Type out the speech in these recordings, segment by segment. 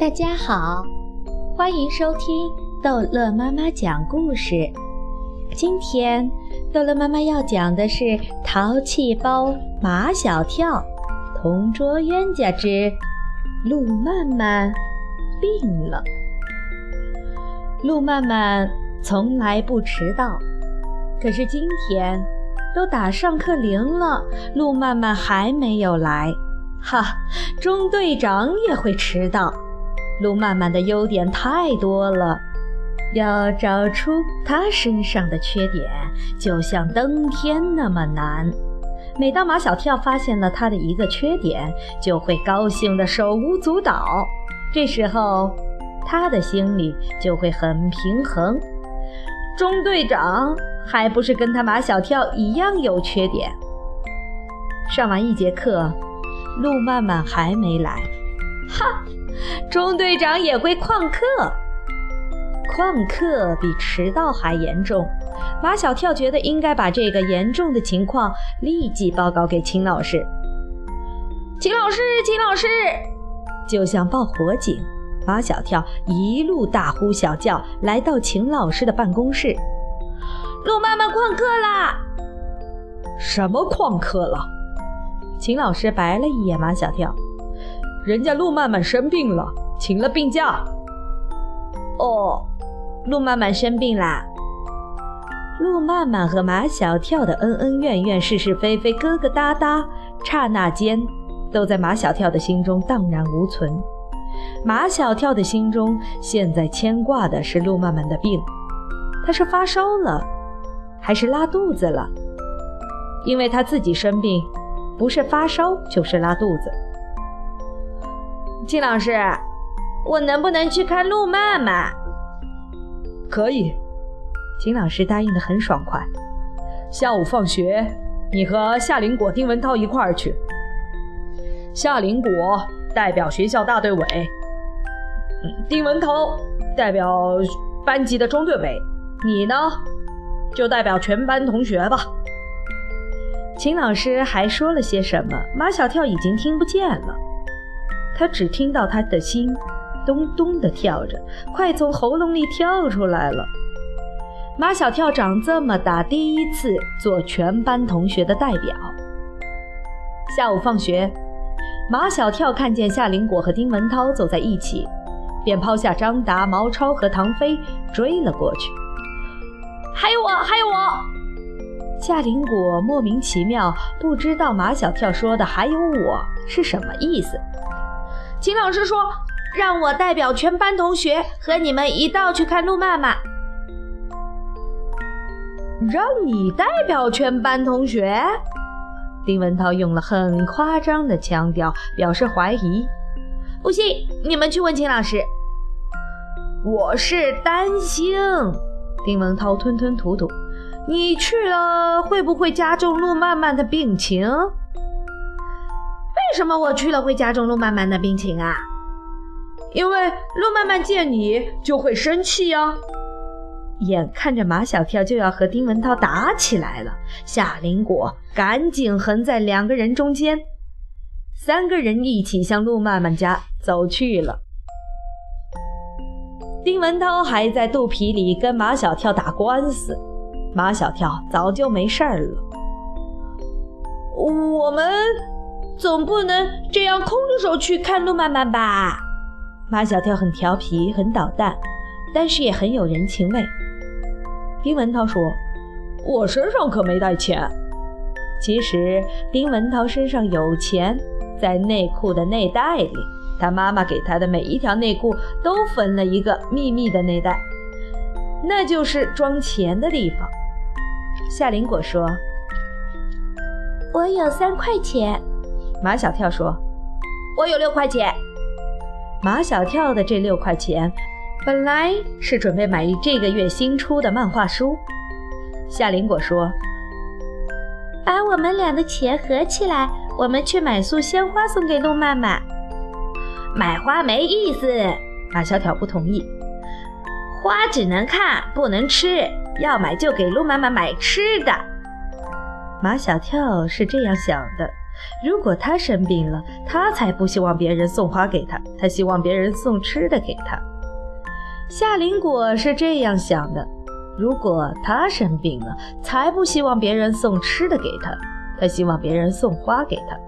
大家好，欢迎收听逗乐妈妈讲故事。今天逗乐妈妈要讲的是《淘气包马小跳同桌冤家之路曼曼病了》。路曼曼从来不迟到，可是今天都打上课铃了，路曼曼还没有来。哈，中队长也会迟到。路曼曼的优点太多了，要找出他身上的缺点，就像登天那么难。每当马小跳发现了他的一个缺点，就会高兴得手舞足蹈。这时候，他的心里就会很平衡。中队长还不是跟他马小跳一样有缺点？上完一节课，路曼曼还没来。哈！中队长也会旷课，旷课比迟到还严重。马小跳觉得应该把这个严重的情况立即报告给秦老师。秦老师，秦老师，就像报火警，马小跳一路大呼小叫，来到秦老师的办公室。陆妈妈旷课啦！什么旷课了？秦老师白了一眼马小跳。人家路曼曼生病了，请了病假。哦，路曼曼生病啦。路曼曼和马小跳的恩恩怨怨、是是非非、疙疙瘩瘩，刹那间都在马小跳的心中荡然无存。马小跳的心中现在牵挂的是路曼曼的病，他是发烧了，还是拉肚子了？因为他自己生病，不是发烧就是拉肚子。金老师，我能不能去看路曼曼？可以，秦老师答应的很爽快。下午放学，你和夏林果、丁文涛一块儿去。夏林果代表学校大队委，丁文涛代表班级的中队委，你呢，就代表全班同学吧。秦老师还说了些什么？马小跳已经听不见了。他只听到他的心咚咚地跳着，快从喉咙里跳出来了。马小跳长这么大第一次做全班同学的代表。下午放学，马小跳看见夏林果和丁文涛走在一起，便抛下张达、毛超和唐飞追了过去。还有我，还有我！夏林果莫名其妙，不知道马小跳说的“还有我”是什么意思。秦老师说：“让我代表全班同学和你们一道去看路曼曼。”让你代表全班同学？丁文涛用了很夸张的腔调表示怀疑。不信，你们去问秦老师。我是担心，丁文涛吞吞吐吐：“你去了会不会加重路曼曼的病情？”为什么我去了会加重路曼曼的病情啊？因为路曼曼见你就会生气呀。眼看着马小跳就要和丁文涛打起来了，夏林果赶紧横在两个人中间，三个人一起向路曼曼家走去了。丁文涛还在肚皮里跟马小跳打官司，马小跳早就没事儿了。我们。总不能这样空着手去看路曼曼吧？马小跳很调皮，很捣蛋，但是也很有人情味。丁文涛说：“我身上可没带钱。”其实丁文涛身上有钱，在内裤的内袋里。他妈妈给他的每一条内裤都分了一个秘密的内袋，那就是装钱的地方。夏林果说：“我有三块钱。”马小跳说：“我有六块钱。”马小跳的这六块钱，本来是准备买这个月新出的漫画书。夏林果说：“把我们俩的钱合起来，我们去买束鲜花送给陆曼曼。”买花没意思，马小跳不同意。花只能看，不能吃，要买就给陆曼曼买吃的。马小跳是这样想的。如果他生病了，他才不希望别人送花给他，他希望别人送吃的给他。夏林果是这样想的：如果他生病了，才不希望别人送吃的给他，他希望别人送花给他。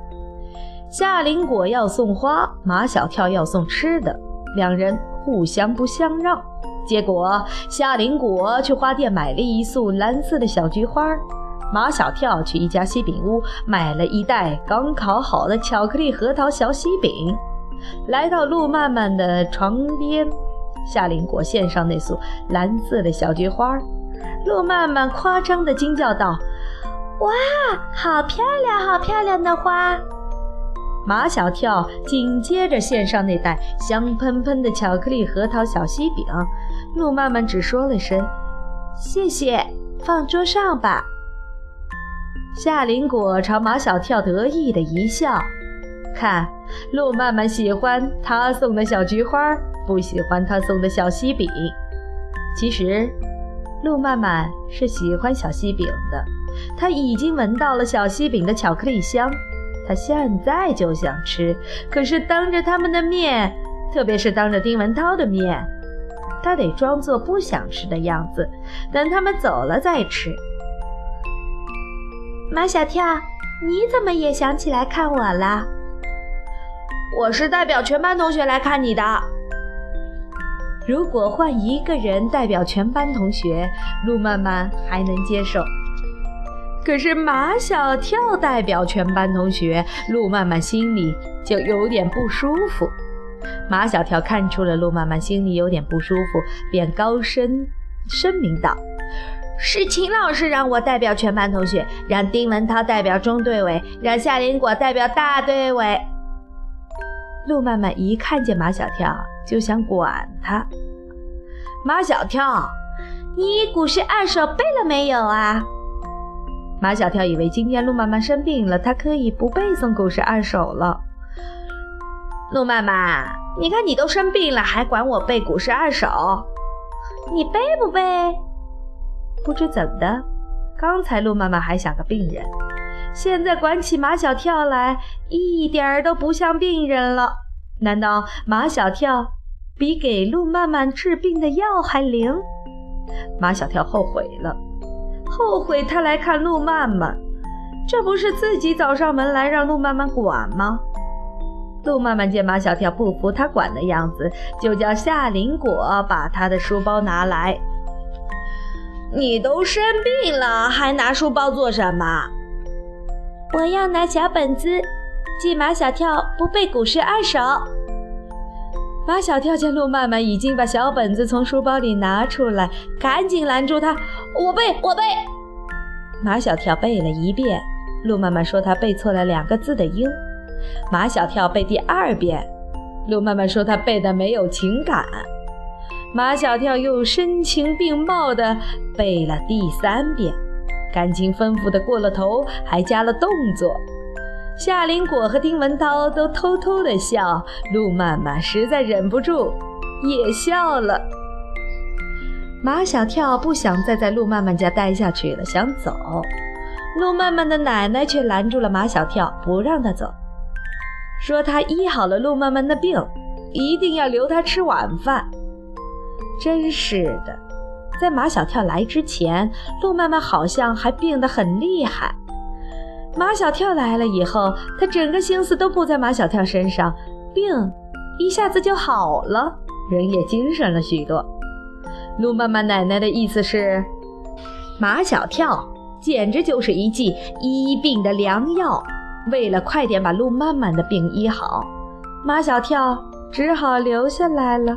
夏林果要送花，马小跳要送吃的，两人互相不相让。结果夏林果去花店买了一束蓝色的小菊花，马小跳去一家西饼屋买了一袋刚烤好的巧克力核桃小西饼。来到路曼曼的床边，夏林果献上那束蓝色的小菊花，路曼曼夸张地惊叫道：“哇，好漂亮，好漂亮的花！”马小跳紧接着献上那袋香喷喷的巧克力核桃小西饼，路曼曼只说了声“谢谢”，放桌上吧。夏林果朝马小跳得意的一笑，看，路曼曼喜欢他送的小菊花，不喜欢他送的小西饼。其实，路曼曼是喜欢小西饼的，他已经闻到了小西饼的巧克力香。他现在就想吃，可是当着他们的面，特别是当着丁文涛的面，他得装作不想吃的样子，等他们走了再吃。马小跳，你怎么也想起来看我了？我是代表全班同学来看你的。如果换一个人代表全班同学，路漫漫还能接受。可是马小跳代表全班同学，路曼曼心里就有点不舒服。马小跳看出了路曼曼心里有点不舒服，便高声声明道：“是秦老师让我代表全班同学，让丁文涛代表中队委，让夏林果代表大队委。”路曼曼一看见马小跳，就想管他：“马小跳，你古诗二首背了没有啊？”马小跳以为今天路曼曼生病了，他可以不背诵古诗二首了。路曼曼，你看你都生病了，还管我背古诗二首？你背不背？不知怎的，刚才路曼曼还像个病人，现在管起马小跳来，一点儿都不像病人了。难道马小跳比给路曼曼治病的药还灵？马小跳后悔了。后悔他来看路曼曼，这不是自己找上门来让路曼曼管吗？路曼曼见马小跳不服他管的样子，就叫夏林果把他的书包拿来。你都生病了，还拿书包做什么？我要拿小本子，记马小跳不背古诗二首。马小跳见路曼曼已经把小本子从书包里拿出来，赶紧拦住他：“我背，我背。”马小跳背了一遍，路曼曼说他背错了两个字的音。马小跳背第二遍，路曼曼说他背的没有情感。马小跳又声情并茂地背了第三遍，感情丰富的过了头，还加了动作。夏林果和丁文涛都偷偷的笑，路曼曼实在忍不住也笑了。马小跳不想再在路曼曼家待下去了，想走。路曼曼的奶奶却拦住了马小跳，不让他走，说他医好了路曼曼的病，一定要留他吃晚饭。真是的，在马小跳来之前，路曼曼好像还病得很厉害。马小跳来了以后，他整个心思都不在马小跳身上，病一下子就好了，人也精神了许多。路曼曼奶奶的意思是，马小跳简直就是一剂医病的良药。为了快点把路曼曼的病医好，马小跳只好留下来了。